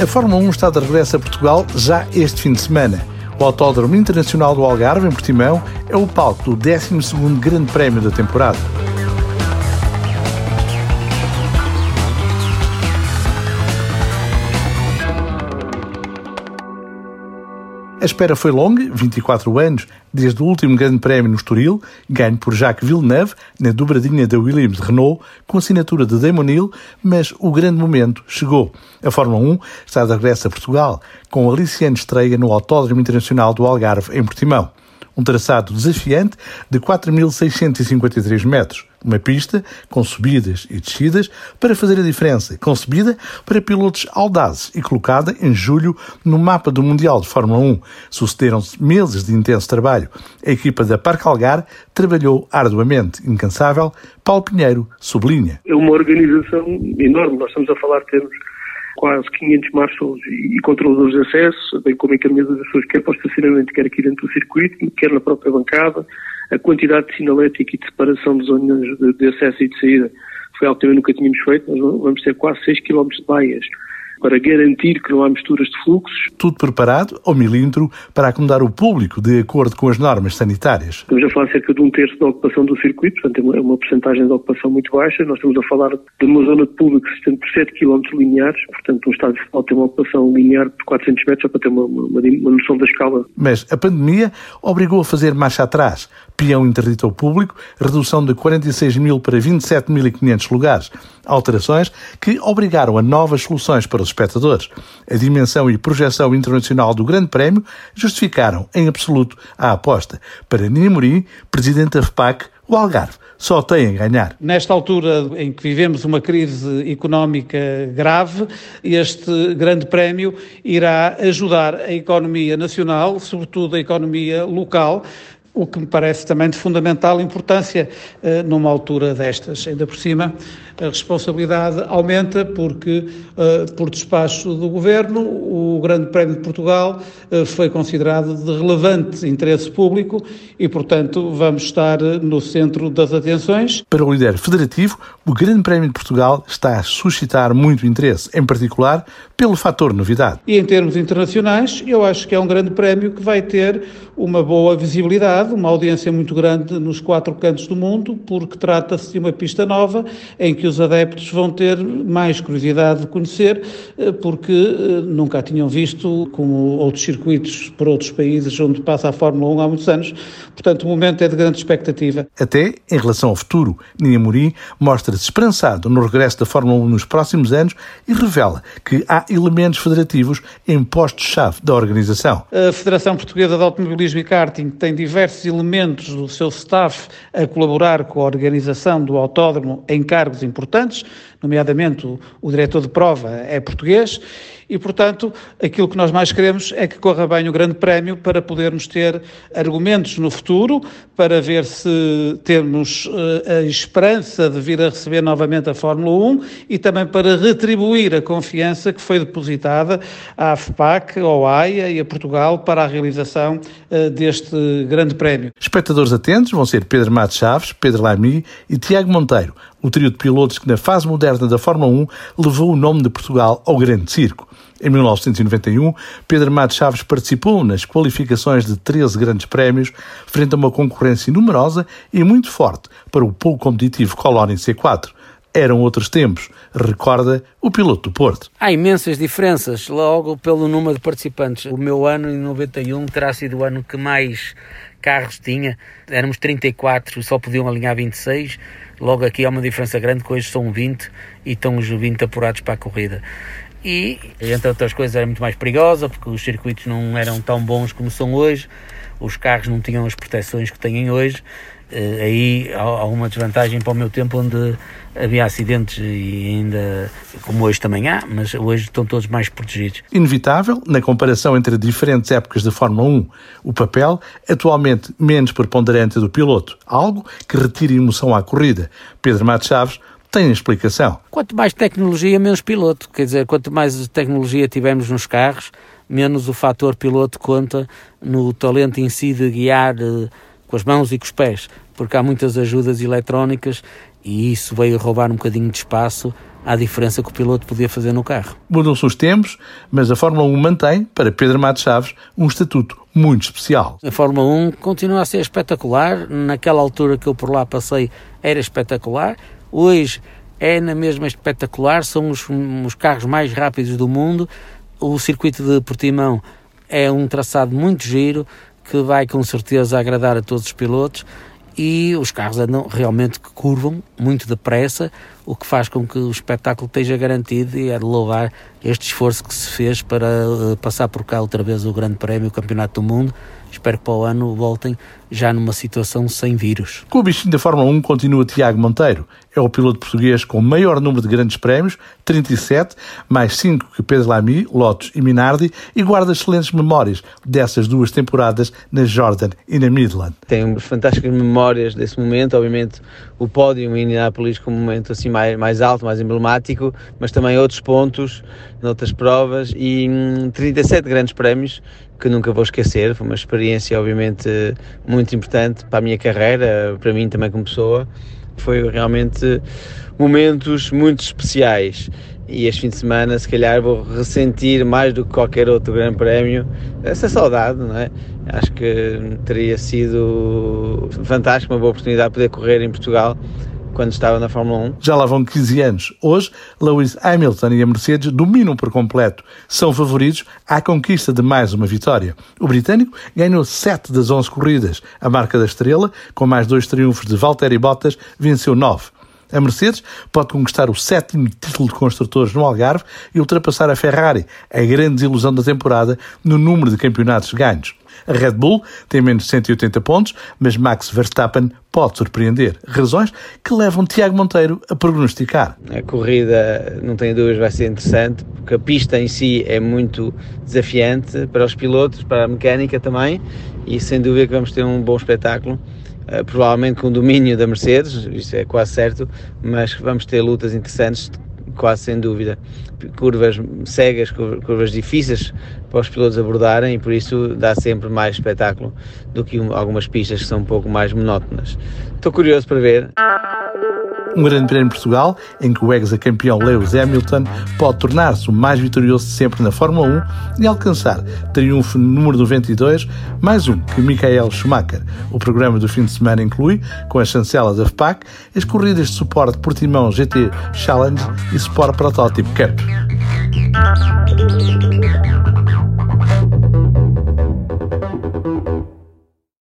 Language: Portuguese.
A Fórmula 1 está de regresso a Portugal já este fim de semana. O Autódromo Internacional do Algarve, em Portimão, é o palco do 12º Grande Prémio da temporada. A espera foi longa, 24 anos, desde o último grande prémio no Estoril, ganho por Jacques Villeneuve, na dobradinha da Williams Renault, com assinatura de Damon Hill, mas o grande momento chegou. A Fórmula 1 está de regresso a Portugal, com a aliciante estreia no Autódromo Internacional do Algarve, em Portimão um traçado desafiante de 4.653 metros. Uma pista com subidas e descidas para fazer a diferença, concebida para pilotos audazes e colocada em julho no mapa do Mundial de Fórmula 1. Sucederam-se meses de intenso trabalho. A equipa da Parque Algar trabalhou arduamente, incansável. Paulo Pinheiro sublinha. É uma organização enorme. Nós estamos a falar termos quase 500 marshals e controladores de acesso, bem como encaminhados das pessoas, quer para o estacionamento, quer aqui dentro do circuito, quer na própria bancada. A quantidade de sinalética e de separação de zonas de, de acesso e de saída foi algo que também nunca tínhamos feito. Nós vamos ter quase 6 km de baias para garantir que não há misturas de fluxos. Tudo preparado ao milímetro para acomodar o público de acordo com as normas sanitárias. Estamos a falar cerca de um terço da ocupação do circuito, portanto é uma, é porcentagem de ocupação muito baixa. Nós estamos a falar de uma zona de público estende por 7 km lineares, portanto um estádio de tem uma ocupação linear de 400 metros, só para ter uma, uma, uma noção da escala. Mas a pandemia obrigou a fazer marcha atrás. Peão interdito ao público, redução de 46 mil para 27.500 lugares. Alterações que obrigaram a novas soluções para os espectadores. A dimensão e projeção internacional do Grande Prémio justificaram, em absoluto, a aposta. Para Nina Morim, presidente da FPAC, o Algarve só tem a ganhar. Nesta altura em que vivemos uma crise económica grave, este Grande Prémio irá ajudar a economia nacional, sobretudo a economia local, o que me parece também de fundamental importância uh, numa altura destas. Ainda por cima, a responsabilidade aumenta porque, uh, por despacho do Governo, o Grande Prémio de Portugal uh, foi considerado de relevante interesse público e, portanto, vamos estar no centro das atenções. Para o líder federativo, o Grande Prémio de Portugal está a suscitar muito interesse, em particular pelo fator novidade. E em termos internacionais, eu acho que é um grande prémio que vai ter uma boa visibilidade, uma audiência muito grande nos quatro cantos do mundo, porque trata-se de uma pista nova em que os adeptos vão ter mais curiosidade de conhecer, eh, porque eh, nunca a tinham visto, como outros circuitos por outros países onde passa a Fórmula 1 há muitos anos. Portanto, o momento é de grande expectativa. Até em relação ao futuro, Ninha Mori mostra-se esperançado no regresso da Fórmula 1 nos próximos anos e revela que há elementos federativos em postos-chave da organização. A Federação Portuguesa de Automobilismo e Karting tem diversos elementos do seu staff a colaborar com a organização do autódromo em cargos importantes, nomeadamente o, o diretor de prova é português, e, portanto, aquilo que nós mais queremos é que corra bem o Grande Prémio para podermos ter argumentos no futuro, para ver se temos uh, a esperança de vir a receber novamente a Fórmula 1 e também para retribuir a confiança que foi depositada à FPAC, ao AIA e a Portugal para a realização uh, deste Grande Prémio. Espectadores atentos vão ser Pedro Matos Chaves, Pedro Lamy e Tiago Monteiro, o trio de pilotos que na fase moderna da Fórmula 1 levou o nome de Portugal ao grande circo. Em 1991, Pedro Matos Chaves participou nas qualificações de 13 grandes prémios, frente a uma concorrência numerosa e muito forte para o pouco competitivo Colónia C4. Eram outros tempos, recorda o piloto do Porto. Há imensas diferenças, logo pelo número de participantes. O meu ano, em 91, terá sido o ano que mais carros tinha. Éramos 34, só podiam alinhar 26 Logo aqui há uma diferença grande, que hoje são 20 e estão os 20 apurados para a corrida. E, entre outras coisas, era muito mais perigosa, porque os circuitos não eram tão bons como são hoje, os carros não tinham as proteções que têm hoje, Uh, aí há, uma desvantagem para o meu tempo onde havia acidentes e ainda, como hoje também há, mas hoje estão todos mais protegidos. Inevitável, na comparação entre diferentes épocas da Fórmula 1, o papel atualmente menos preponderante do piloto, algo que retira emoção à corrida. Pedro Matos Chaves tem explicação. Quanto mais tecnologia, menos piloto. Quer dizer, quanto mais tecnologia tivermos nos carros, menos o fator piloto conta no talento em si de guiar uh, com as mãos e com os pés, porque há muitas ajudas eletrónicas e isso veio roubar um bocadinho de espaço à diferença que o piloto podia fazer no carro. Mudam-se os tempos, mas a Fórmula 1 mantém, para Pedro Matos Chaves, um estatuto muito especial. A Fórmula 1 continua a ser espetacular. Naquela altura que eu por lá passei era espetacular. Hoje é na mesma espetacular. São os, os carros mais rápidos do mundo. O circuito de Portimão é um traçado muito giro que vai com certeza agradar a todos os pilotos e os carros andam realmente que curvam muito depressa, o que faz com que o espetáculo esteja garantido e é de louvar este esforço que se fez para uh, passar por cá outra vez o Grande Prémio, o Campeonato do Mundo. Espero que para o ano voltem já numa situação sem vírus. Com o bichinho da Fórmula 1 continua Tiago Monteiro. É o piloto português com o maior número de grandes prémios, 37, mais 5 que Pedro Lamy, Lotus e Minardi, e guarda excelentes memórias dessas duas temporadas na Jordan e na Midland. Tenho fantásticas memórias desse momento, obviamente o pódio em Indianapolis como um momento assim mais, mais alto, mais emblemático, mas também outros pontos, noutras provas, e 37 hum, grandes prémios que nunca vou esquecer. Foi uma experiência, obviamente, muito importante para a minha carreira, para mim também como pessoa. Foi realmente momentos muito especiais. E este fim de semana, se calhar, vou ressentir mais do que qualquer outro grande prémio essa saudade, não é? Acho que teria sido fantástico, uma boa oportunidade de poder correr em Portugal quando estava na Fórmula 1. Já lá vão 15 anos. Hoje, Lewis Hamilton e a Mercedes dominam por completo. São favoritos à conquista de mais uma vitória. O britânico ganhou 7 das 11 corridas. A marca da estrela, com mais dois triunfos de Valtteri Bottas, venceu 9. A Mercedes pode conquistar o sétimo título de construtores no Algarve e ultrapassar a Ferrari, a grande desilusão da temporada, no número de campeonatos ganhos. A Red Bull tem menos de 180 pontos, mas Max Verstappen pode surpreender. Razões que levam Tiago Monteiro a prognosticar. A corrida, não tenho dúvidas, vai ser interessante, porque a pista em si é muito desafiante para os pilotos, para a mecânica também, e sem dúvida que vamos ter um bom espetáculo. Uh, provavelmente com domínio da Mercedes, isso é quase certo, mas vamos ter lutas interessantes quase sem dúvida. Curvas cegas, curvas difíceis para os pilotos abordarem e por isso dá sempre mais espetáculo do que algumas pistas que são um pouco mais monótonas. Estou curioso para ver. Um grande prémio em Portugal, em que o ex-campeão Lewis Hamilton pode tornar-se o mais vitorioso de sempre na Fórmula 1 e alcançar triunfo número 92, mais um que Michael Schumacher. O programa do fim de semana inclui, com a chancela da FPAC, as corridas de suporte Portimão GT Challenge e Sport Prototype Cup.